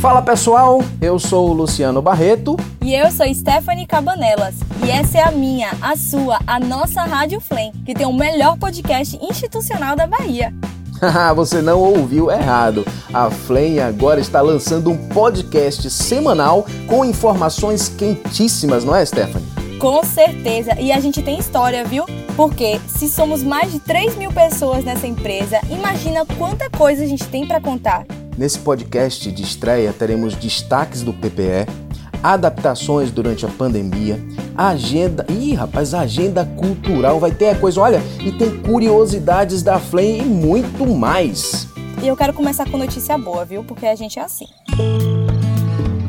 Fala pessoal, eu sou o Luciano Barreto. E eu sou Stephanie Cabanelas. E essa é a minha, a sua, a nossa Rádio Flame, que tem o melhor podcast institucional da Bahia. Você não ouviu errado. A Flame agora está lançando um podcast semanal com informações quentíssimas, não é, Stephanie? Com certeza. E a gente tem história, viu? Porque se somos mais de 3 mil pessoas nessa empresa, imagina quanta coisa a gente tem para contar. Nesse podcast de estreia teremos destaques do PPE, adaptações durante a pandemia, agenda. Ih, rapaz, agenda cultural vai ter a coisa, olha, e tem curiosidades da Flame e muito mais. E eu quero começar com notícia boa, viu? Porque a gente é assim.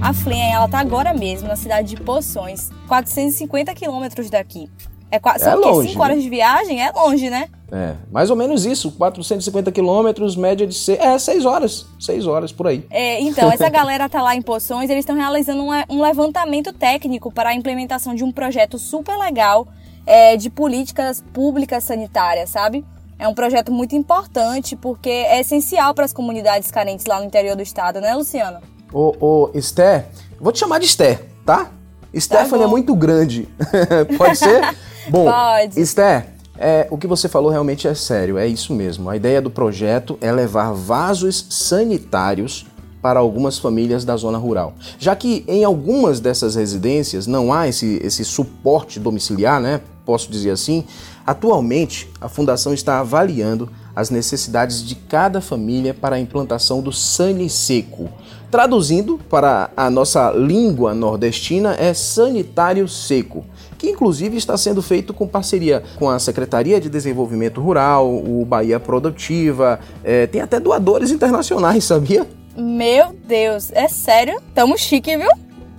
A Flame, ela tá agora mesmo na cidade de Poções, 450 quilômetros daqui. É quase é longe, 5 horas de viagem, é longe, né? É, mais ou menos isso, 450 quilômetros, média de seis, é, 6 horas, 6 horas por aí. É, então, essa galera tá lá em Poções, eles estão realizando um, um, levantamento técnico para a implementação de um projeto super legal é, de políticas públicas sanitárias, sabe? É um projeto muito importante porque é essencial para as comunidades carentes lá no interior do estado, né, Luciano? Ô, ô Esther, vou te chamar de Esther, tá? Stephanie tá é muito grande. Pode ser? Bom, Pode. Esther, é, o que você falou realmente é sério, é isso mesmo. A ideia do projeto é levar vasos sanitários para algumas famílias da zona rural. Já que em algumas dessas residências não há esse, esse suporte domiciliar, né? Posso dizer assim, atualmente a Fundação está avaliando as necessidades de cada família para a implantação do Sani Seco. Traduzindo para a nossa língua nordestina, é sanitário seco que inclusive está sendo feito com parceria com a Secretaria de Desenvolvimento Rural, o Bahia Produtiva, é, tem até doadores internacionais, sabia? Meu Deus, é sério? Tamo chique, viu?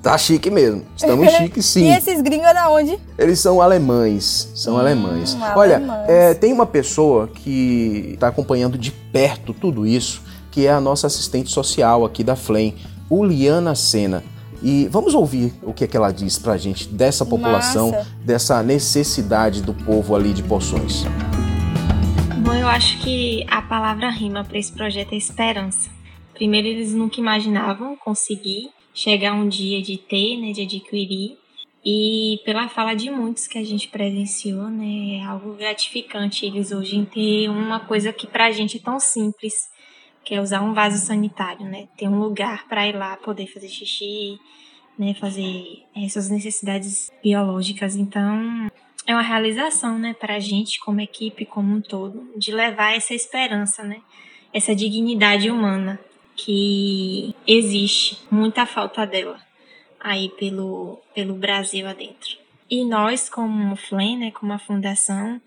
Tá chique mesmo. Estamos chique sim. e esses gringos é da onde? Eles são alemães. São hum, alemães. Olha, é, tem uma pessoa que está acompanhando de perto tudo isso, que é a nossa assistente social aqui da FLEM, Uliana Sena. E vamos ouvir o que, é que ela diz pra gente dessa população, Massa. dessa necessidade do povo ali de poções. Bom, eu acho que a palavra rima para esse projeto é esperança. Primeiro, eles nunca imaginavam conseguir chegar um dia de ter, né, de adquirir. E pela fala de muitos que a gente presenciou, né, é algo gratificante eles hoje em ter uma coisa que pra gente é tão simples, que é usar um vaso sanitário, né? Ter um lugar para ir lá poder fazer xixi, né? Fazer essas necessidades biológicas. Então, é uma realização, né? Para a gente, como equipe, como um todo, de levar essa esperança, né? Essa dignidade humana que existe, muita falta dela aí pelo, pelo Brasil adentro. E nós, como FLEM, né? Como a fundação,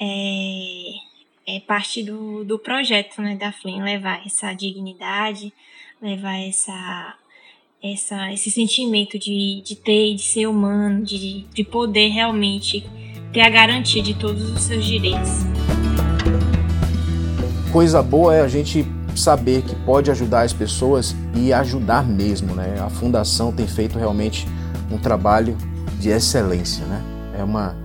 é é parte do, do projeto né, da FLEM, levar essa dignidade, levar essa, essa, esse sentimento de, de ter, de ser humano, de, de poder realmente ter a garantia de todos os seus direitos. Coisa boa é a gente saber que pode ajudar as pessoas e ajudar mesmo, né? A fundação tem feito realmente um trabalho de excelência, né? É uma,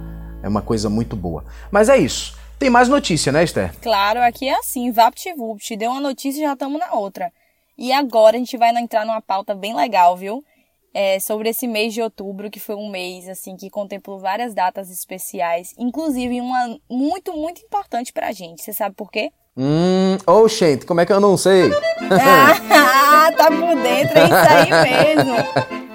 é uma coisa muito boa. Mas é isso. Tem mais notícia, né, Esther? Claro, aqui é assim, VaptVupt, deu uma notícia e já estamos na outra. E agora a gente vai entrar numa pauta bem legal, viu? É, sobre esse mês de outubro, que foi um mês assim que contemplou várias datas especiais, inclusive uma muito, muito importante pra gente. Você sabe por quê? Hum, oh, gente, como é que eu não sei? ah, tá por dentro, é isso aí mesmo.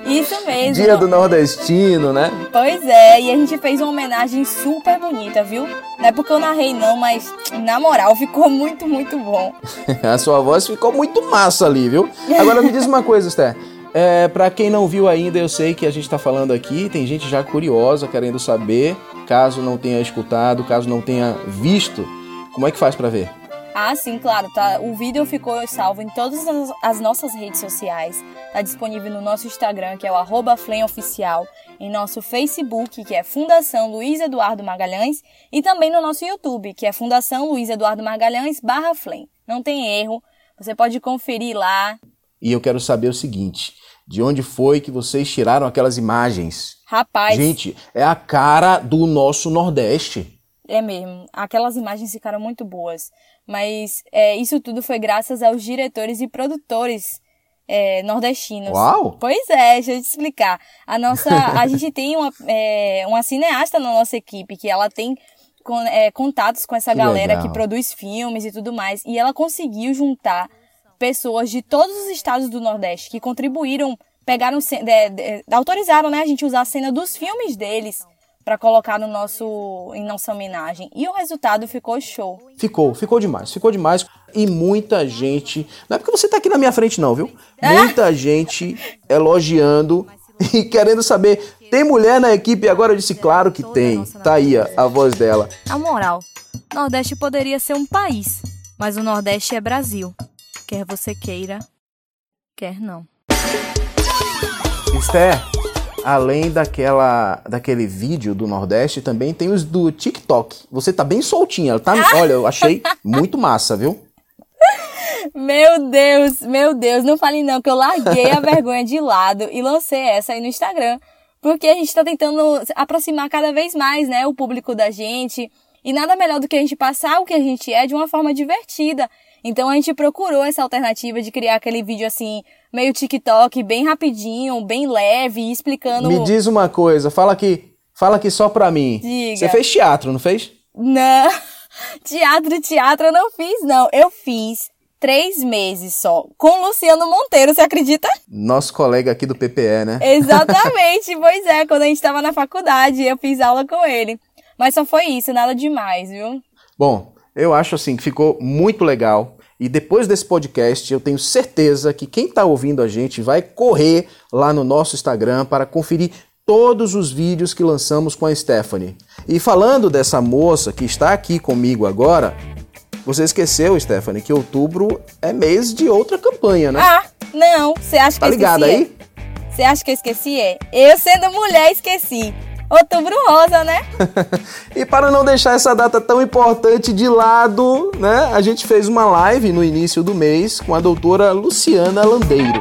Isso mesmo. Dia do Nordestino, né? Pois é, e a gente fez uma homenagem super bonita, viu? Não é porque eu narrei não, mas na moral ficou muito, muito bom. a sua voz ficou muito massa ali, viu? Agora me diz uma coisa, Esther. É, para quem não viu ainda, eu sei que a gente está falando aqui, tem gente já curiosa, querendo saber, caso não tenha escutado, caso não tenha visto, como é que faz para ver? Ah, sim, claro, tá. O vídeo ficou salvo em todas as nossas redes sociais. Tá disponível no nosso Instagram, que é o arroba Oficial, em nosso Facebook, que é Fundação Luiz Eduardo Magalhães, e também no nosso YouTube, que é Fundação Luiz Eduardo Magalhães barra Flem. Não tem erro, você pode conferir lá. E eu quero saber o seguinte, de onde foi que vocês tiraram aquelas imagens? Rapaz... Gente, é a cara do nosso Nordeste. É mesmo. Aquelas imagens ficaram muito boas. Mas é, isso tudo foi graças aos diretores e produtores é, nordestinos. Uau! Pois é, deixa eu te explicar. A nossa, a gente tem uma, é, uma cineasta na nossa equipe que ela tem com, é, contatos com essa Que galera legal. que produz filmes e tudo mais. E ela conseguiu juntar pessoas de todos os estados do Nordeste que contribuíram, pegaram, de- de- autorizaram, né, a gente usar a cena dos filmes deles pra colocar no nosso, em nossa homenagem. E o resultado ficou show. Ficou, ficou demais, ficou demais. E muita gente. Não é porque você tá aqui na minha frente, não, viu? É? Muita gente elogiando e querendo saber. Tem mulher na equipe? E agora eu disse, claro que tem. Tá aí a, a voz dela. Na moral, Nordeste poderia ser um país, mas o Nordeste é Brasil. Quer você queira, quer não. Esther, além daquela, daquele vídeo do Nordeste, também tem os do TikTok. Você tá bem soltinha. Tá, olha, eu achei muito massa, viu? Meu Deus, meu Deus, não fale não, que eu larguei a vergonha de lado e lancei essa aí no Instagram. Porque a gente tá tentando aproximar cada vez mais, né, o público da gente. E nada melhor do que a gente passar o que a gente é de uma forma divertida. Então a gente procurou essa alternativa de criar aquele vídeo assim, meio TikTok, bem rapidinho, bem leve, explicando. Me diz uma coisa, fala aqui, fala aqui só pra mim. Diga. Você fez teatro, não fez? Não, teatro, teatro eu não fiz, não. Eu fiz três meses só, com Luciano Monteiro, você acredita? Nosso colega aqui do PPE, né? Exatamente, pois é, quando a gente tava na faculdade, eu fiz aula com ele. Mas só foi isso, nada demais, viu? Bom, eu acho assim que ficou muito legal. E depois desse podcast, eu tenho certeza que quem está ouvindo a gente vai correr lá no nosso Instagram para conferir todos os vídeos que lançamos com a Stephanie. E falando dessa moça que está aqui comigo agora, você esqueceu, Stephanie, que outubro é mês de outra campanha, né? Ah, não, você acha que tá eu ligado esqueci? aí? é? Você acha que eu esqueci? É. Eu sendo mulher esqueci. Outubro rosa, né? E para não deixar essa data tão importante de lado, né, a gente fez uma live no início do mês com a doutora Luciana Landeiro.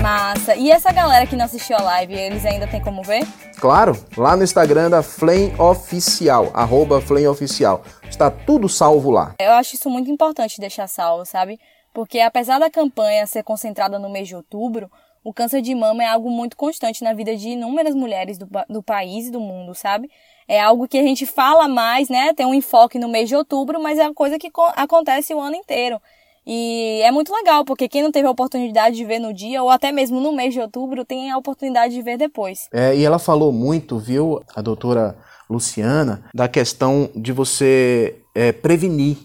Massa. E essa galera que não assistiu a live, eles ainda tem como ver? Claro, lá no Instagram da Flame Oficial, arroba Flame Oficial. Está tudo salvo lá. Eu acho isso muito importante deixar salvo, sabe? Porque apesar da campanha ser concentrada no mês de outubro, o câncer de mama é algo muito constante na vida de inúmeras mulheres do, do país e do mundo, sabe? É algo que a gente fala mais, né? Tem um enfoque no mês de outubro, mas é uma coisa que co- acontece o ano inteiro. E é muito legal, porque quem não teve a oportunidade de ver no dia, ou até mesmo no mês de outubro, tem a oportunidade de ver depois. É, e ela falou muito, viu, a doutora Luciana, da questão de você é, prevenir.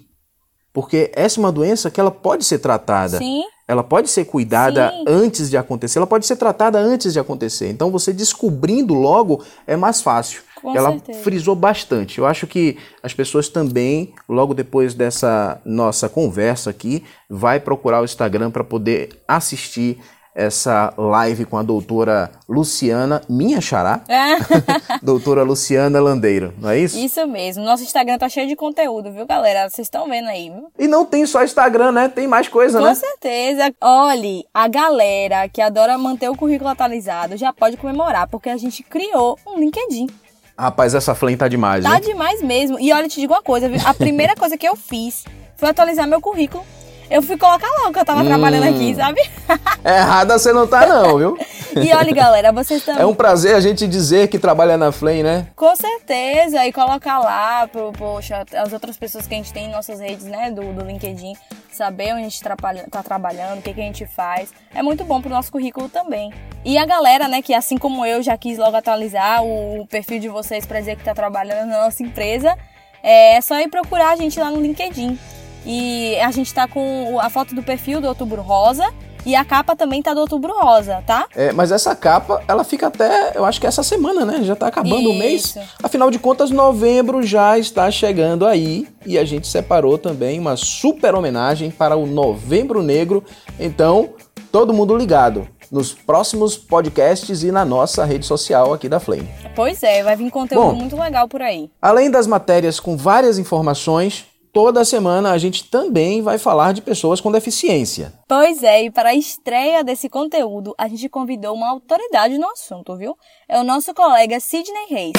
Porque essa é uma doença que ela pode ser tratada. Sim, Ela pode ser cuidada Sim. antes de acontecer, ela pode ser tratada antes de acontecer. Então você descobrindo logo é mais fácil. Com ela certeza. frisou bastante. Eu acho que as pessoas também, logo depois dessa nossa conversa aqui, vai procurar o Instagram para poder assistir essa live com a doutora Luciana, minha xará, doutora Luciana Landeiro, não é isso? isso mesmo. Nosso Instagram tá cheio de conteúdo, viu, galera? Vocês estão vendo aí, viu? E não tem só Instagram, né? Tem mais coisa, Com né? certeza. Olhe, a galera que adora manter o currículo atualizado já pode comemorar, porque a gente criou um LinkedIn. Rapaz, essa flame tá demais, Tá demais mesmo. E olha, eu te digo uma coisa, viu? A primeira coisa que eu fiz foi atualizar meu currículo. Eu fui colocar logo que eu tava trabalhando aqui, sabe? Errada você não tá não, viu? E olha, galera, vocês também. É um prazer a gente dizer que trabalha na Flame, né? Com certeza, e colocar lá, pro, poxa, as outras pessoas que a gente tem em nossas redes, né, do, do LinkedIn, saber onde a gente tá trabalhando, o que, que a gente faz. É muito bom pro nosso currículo também. E a galera, né, que assim como eu já quis logo atualizar o, o perfil de vocês pra dizer que tá trabalhando na nossa empresa, é só ir procurar a gente lá no LinkedIn. E a gente tá com a foto do perfil do Outubro Rosa e a capa também tá do Outubro Rosa, tá? É, mas essa capa, ela fica até, eu acho que essa semana, né? Já tá acabando o mês. Isso. Afinal de contas, novembro já está chegando aí. E a gente separou também uma super homenagem para o Novembro Negro. Então, todo mundo ligado nos próximos podcasts e na nossa rede social aqui da Flame. Pois é, vai vir conteúdo Bom. muito legal por aí. Além das matérias com várias informações, toda semana a gente também vai falar de pessoas com deficiência. Pois é, e para a estreia desse conteúdo, a gente convidou uma autoridade no assunto, viu? É o nosso colega Sidney Reis.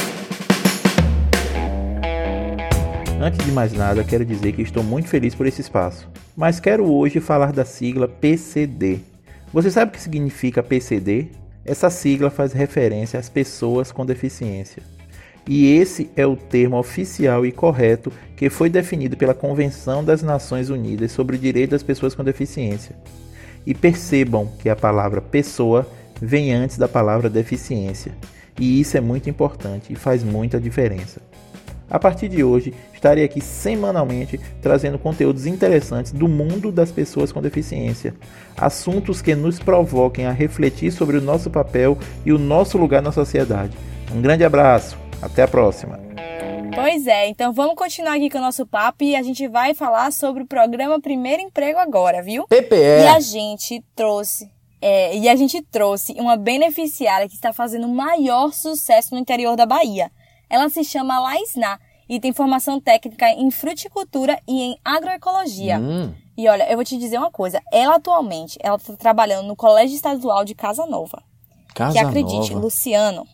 Antes de mais nada, quero dizer que estou muito feliz por esse espaço, mas quero hoje falar da sigla PCD, Você sabe o que significa PCD? Essa sigla faz referência às pessoas com deficiência. E esse é o termo oficial e correto que foi definido pela Convenção das Nações Unidas sobre o Direito das Pessoas com Deficiência. E percebam que a palavra pessoa vem antes da palavra deficiência. E isso é muito importante e faz muita diferença. A partir de hoje, estarei aqui semanalmente trazendo conteúdos interessantes do mundo das pessoas com deficiência, assuntos que nos provoquem a refletir sobre o nosso papel e o nosso lugar na sociedade. Um grande abraço, até a próxima. Pois é, então vamos continuar aqui com o nosso papo e a gente vai falar sobre o programa Primeiro Emprego agora, viu? PPE. E a gente trouxe é, e a gente trouxe uma beneficiária que está fazendo maior sucesso no interior da Bahia. Ela se chama Laisná e tem formação técnica em fruticultura e em agroecologia. Hum. E olha, eu vou te dizer uma coisa. Ela atualmente, ela está trabalhando no Colégio Estadual de Casa Nova. Casa que acredite, Nova. Luciano,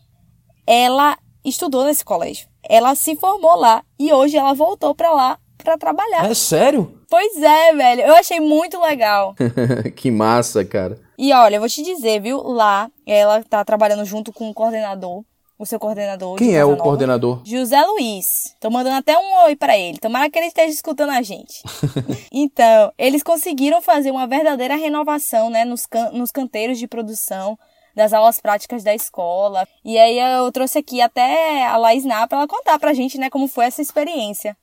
ela estudou nesse colégio. Ela se formou lá e hoje ela voltou para lá para trabalhar. É sério? Pois é, velho. Eu achei muito legal. que massa, cara. E olha, eu vou te dizer, viu? Lá, ela tá trabalhando junto com o coordenador, o seu coordenador. de Quem é o Nova, coordenador? José Luiz. Tô mandando até um oi pra ele. Tomara que ele esteja escutando a gente. então, eles conseguiram fazer uma verdadeira renovação, né, nos, can nos canteiros de produção das aulas práticas da escola. E aí eu trouxe aqui até a Laís Ná pra ela contar pra gente, né, como foi essa experiência.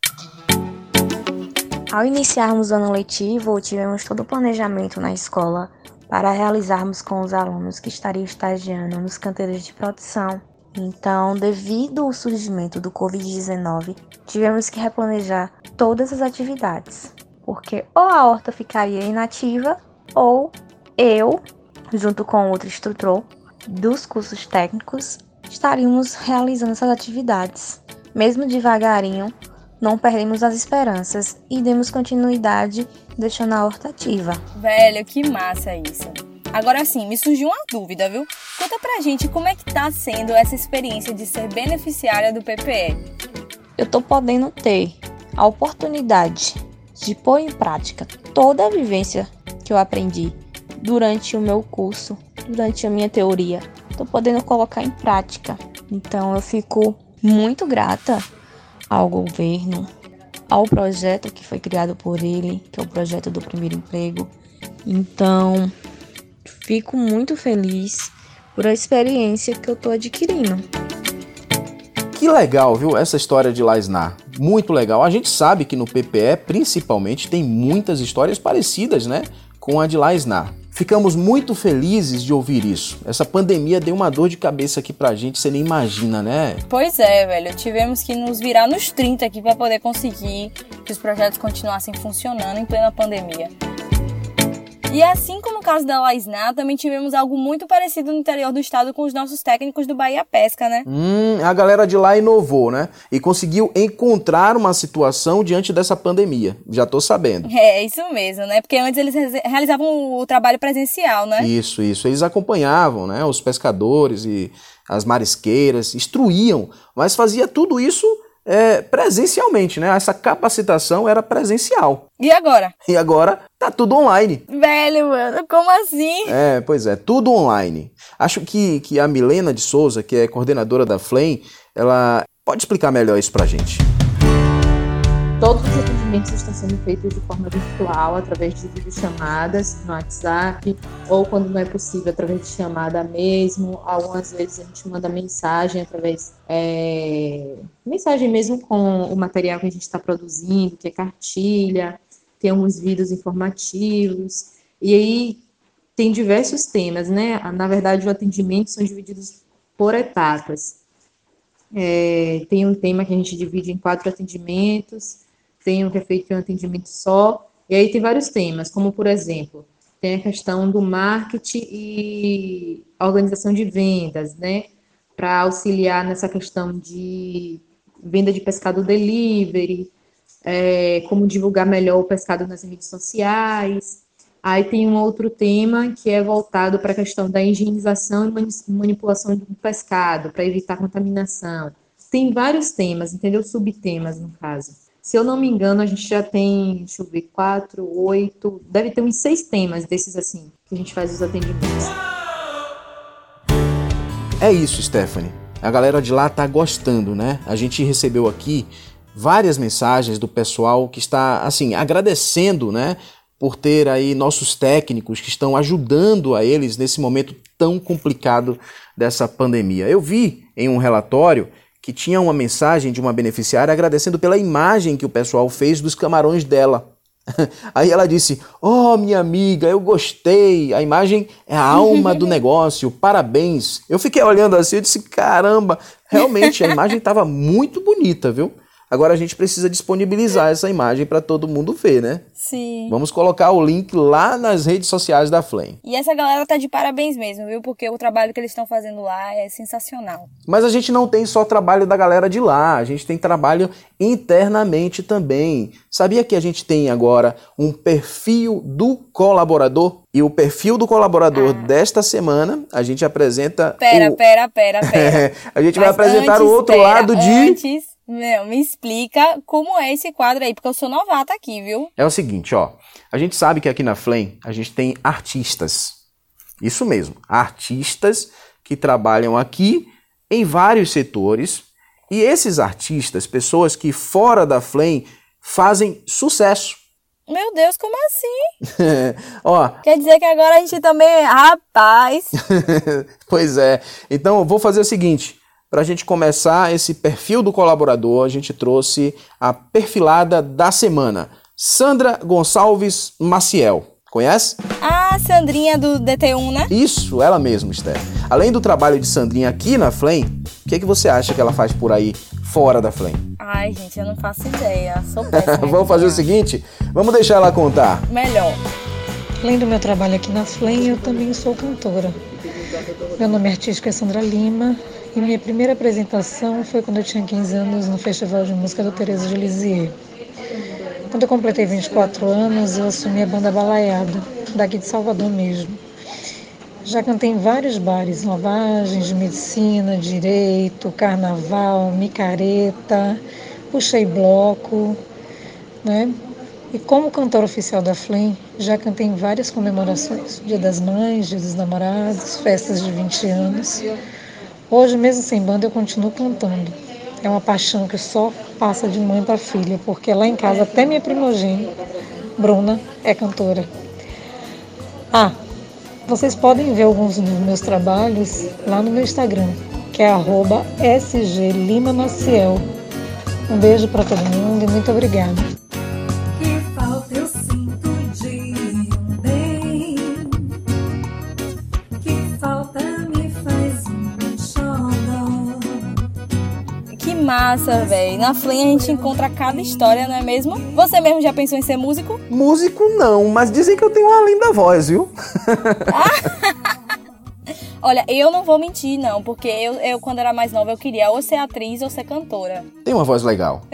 Ao iniciarmos o ano letivo, tivemos todo o planejamento na escola para realizarmos com os alunos que estariam estagiando nos canteiros de produção. Então, devido ao surgimento do Covid-19, tivemos que replanejar todas as atividades, porque ou a horta ficaria inativa ou eu, junto com outro instrutor dos cursos técnicos, estaríamos realizando essas atividades. Mesmo devagarinho, não perdemos as esperanças e demos continuidade deixando a horta ativa. Velho, que massa isso. Agora sim, me surgiu uma dúvida, viu? Conta pra gente como é que tá sendo essa experiência de ser beneficiária do PPE. Eu tô podendo ter a oportunidade de pôr em prática toda a vivência que eu aprendi durante o meu curso, durante a minha teoria. Tô podendo colocar em prática. Então eu fico muito grata ao governo, ao projeto que foi criado por ele, que é o projeto do primeiro emprego. Então, fico muito feliz por a experiência que eu estou adquirindo. Que legal, viu, essa história de Laisnar. Muito legal. A gente sabe que no PPE, principalmente, tem muitas histórias parecidas, né, com a de Laisnar. Ficamos muito felizes de ouvir isso. Essa pandemia deu uma dor de cabeça aqui pra gente, você nem imagina, né? Pois é, velho. Tivemos que nos virar nos 30 aqui para poder conseguir que os projetos continuassem funcionando em plena pandemia. E assim como o caso da Laisná, também tivemos algo muito parecido no interior do estado com os nossos técnicos do Bahia Pesca, né? Hum, a galera de lá inovou, né? E conseguiu encontrar uma situação diante dessa pandemia. Já tô sabendo. É, isso mesmo, né? Porque antes eles realizavam o trabalho presencial, né? Isso, isso. Eles acompanhavam, né? Os pescadores e as marisqueiras, instruíam, mas fazia tudo isso é, presencialmente, né? Essa capacitação era presencial. E agora? E agora tá tudo online. Velho, mano, como assim? É, pois é, tudo online. Acho que, que a Milena de Souza, que é coordenadora da Flame, ela pode explicar melhor isso pra gente. Todos os atendimentos estão sendo feitos de forma virtual, através de videochamadas no WhatsApp, ou quando não é possível, através de chamada mesmo. Algumas vezes a gente manda mensagem através. É, mensagem mesmo com o material que a gente está produzindo, que é cartilha, tem alguns vídeos informativos. E aí tem diversos temas, né? Na verdade, os atendimentos são divididos por etapas. É, tem um tema que a gente divide em quatro atendimentos, tem um que é feito em um atendimento só, e aí tem vários temas, como por exemplo, tem a questão do marketing e organização de vendas, né? Para auxiliar nessa questão de venda de pescado delivery, é, como divulgar melhor o pescado nas redes sociais. Aí tem um outro tema que é voltado para a questão da higienização e manipulação do pescado, para evitar contaminação. Tem vários temas, entendeu? Subtemas, no caso. Se eu não me engano, a gente já tem, deixa eu ver, quatro, oito, deve ter uns seis temas desses assim, que a gente faz os atendimentos. É isso, Stephanie. A galera de lá tá gostando, né? A gente recebeu aqui várias mensagens do pessoal que está, assim, agradecendo, né? Por ter aí nossos técnicos que estão ajudando a eles nesse momento tão complicado dessa pandemia. Eu vi em um relatório que tinha uma mensagem de uma beneficiária agradecendo pela imagem que o pessoal fez dos camarões dela. Aí ela disse: Oh, minha amiga, eu gostei. A imagem é a alma do negócio. Parabéns. Eu fiquei olhando assim e disse: Caramba, realmente a imagem estava muito bonita, viu? Agora a gente precisa disponibilizar essa imagem para todo mundo ver, né? Sim. Vamos colocar o link lá nas redes sociais da Flame. E essa galera tá de parabéns mesmo, viu? Porque o trabalho que eles estão fazendo lá é sensacional. Mas a gente não tem só trabalho da galera de lá, a gente tem trabalho internamente também. Sabia que a gente tem agora um perfil do colaborador? E o perfil do colaborador Ah. desta semana, a gente apresenta. Pera, o... pera, pera, pera. a gente vai Mas apresentar antes, o outro pera, lado de. Antes, meu, me explica como é esse quadro aí, porque eu sou novata aqui, viu? É o seguinte, ó. A gente sabe que aqui na Flame a gente tem artistas. Isso mesmo, artistas que trabalham aqui em vários setores. E esses artistas, pessoas que fora da Flame fazem sucesso. Meu Deus, como assim? ó, Quer dizer que agora a gente também é rapaz. pois é. Então eu vou fazer o seguinte. Para a gente começar esse perfil do colaborador, a gente trouxe a perfilada da semana. Sandra Gonçalves Maciel. Conhece? Ah, Sandrinha do DT1, né? Isso, ela mesma, Esther. Além do trabalho de Sandrinha aqui na Flame, o que, que você acha que ela faz por aí fora da Flame? Ai, gente, eu não faço ideia. Sou péssima. vamos fazer o seguinte? Vamos deixar ela contar. Melhor. Além do meu trabalho aqui na Flame, eu também sou cantora. Meu nome artístico é Sandra Lima e minha primeira apresentação foi quando eu tinha 15 anos no Festival de Música do Teresa de Lisieux. Quando eu completei 24 anos, eu assumi a banda Balaiada, daqui de Salvador mesmo. Já cantei em vários bares, lavagens de medicina, direito, carnaval, micareta, puxei bloco, né? E como cantora oficial da Flame, já cantei em várias comemorações, Dia das Mães, Dia dos Namorados, festas de 20 anos. Hoje, mesmo sem banda, eu continuo cantando. É uma paixão que só passa de mãe para filha, porque lá em casa até minha primogênita, Bruna, é cantora. Ah, vocês podem ver alguns dos meus trabalhos lá no meu Instagram, que é sglimamaciel. Um beijo para todo mundo e muito obrigada. Massa, velho. Na Flame a gente encontra cada história, não é mesmo? Você mesmo já pensou em ser músico? Músico não, mas dizem que eu tenho uma linda voz, viu? Olha, eu não vou mentir, não, porque eu, eu, quando era mais nova, eu queria ou ser atriz ou ser cantora. Tem uma voz legal.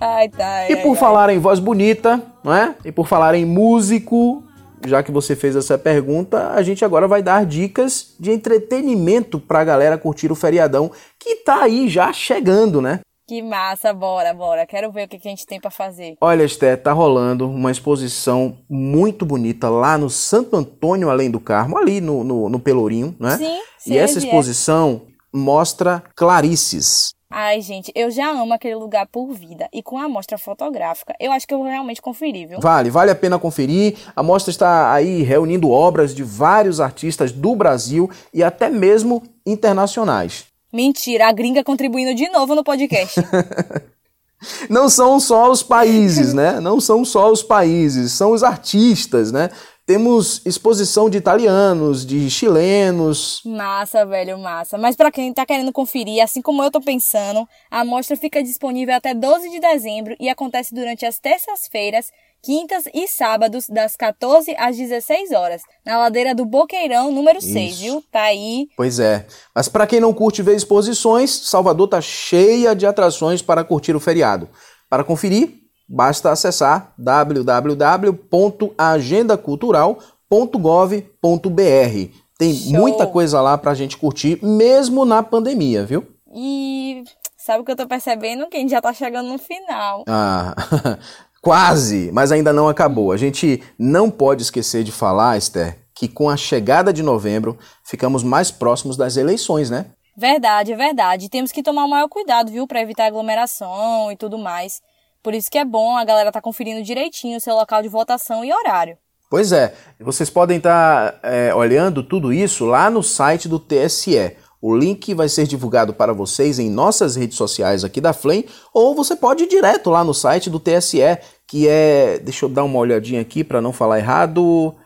Ai, tá. E ai, por ai. falar em voz bonita, não é? E por falar em músico, já que você fez essa pergunta, a gente agora vai dar dicas de entretenimento pra galera curtir o feriadão que tá aí já chegando, né? Que massa, bora, bora. Quero ver o que a gente tem pra fazer. Olha, Esté, tá rolando uma exposição muito bonita lá no Santo Antônio Além do Carmo, ali no, no, no Pelourinho, né? Sim, sim. E essa é. exposição mostra Clarices. Ai, gente, eu já amo aquele lugar por vida. E com a amostra fotográfica, eu acho que eu vou realmente conferir, viu? Vale, vale a pena conferir. A mostra está aí reunindo obras de vários artistas do Brasil e até mesmo internacionais. Mentira, a gringa contribuindo de novo no podcast. Não são só os países, né? Não são só os países, são os artistas, né? Temos exposição de italianos, de chilenos. massa, velho, massa. Mas pra quem tá querendo conferir, assim como eu tô pensando, a amostra fica disponível até 12 de dezembro e acontece durante as terças-feiras, quintas e sábados, das 14 às 16 horas, na ladeira do Boqueirão, número 6, Isso. viu? Tá aí. Pois é. Mas para quem não curte ver exposições, Salvador tá cheia de atrações para curtir o feriado. Para conferir, basta acessar www.agendacultural.gov.br. Tem Show. muita coisa lá pra gente curtir, mesmo na pandemia, viu? E Sabe o que eu tô percebendo? Que a gente já tá chegando no final. Ah, quase, mas ainda não acabou. A gente não pode esquecer de falar, Esther, que com a chegada de novembro ficamos mais próximos das eleições, né? Verdade, é verdade. Temos que tomar o maior cuidado, viu, para evitar aglomeração e tudo mais. Por isso que é bom a galera tá conferindo direitinho o seu local de votação e horário. Pois é, vocês podem estar é, olhando tudo isso lá no site do TSE. O link vai ser divulgado para vocês em nossas redes sociais aqui da Flame, ou você pode ir direto lá no site do TSE, que é, deixa eu dar uma olhadinha aqui para não falar errado,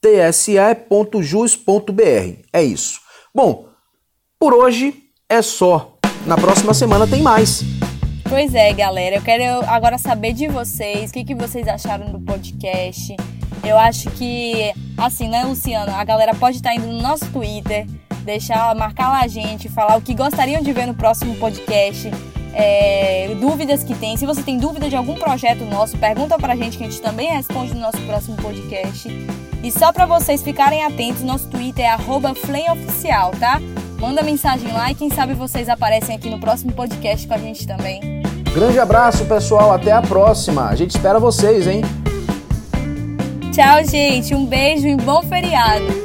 tse.jus.br. É isso. Bom, por hoje é só. Na próxima semana tem mais. Pois é, galera. Eu quero agora saber de vocês, o que, que vocês acharam do podcast. Eu acho que, assim, né, Luciano? A galera pode estar indo no nosso Twitter, deixar, marcar lá a gente, falar o que gostariam de ver no próximo podcast. É, dúvidas que tem. Se você tem dúvida de algum projeto nosso, pergunta pra gente que a gente também responde no nosso próximo podcast. E só para vocês ficarem atentos, nosso Twitter é @flameoficial, tá? Manda mensagem lá e quem sabe vocês aparecem aqui no próximo podcast com a gente também. Grande abraço, pessoal. Até a próxima. A gente espera vocês, hein? Tchau, gente. Um beijo e bom feriado.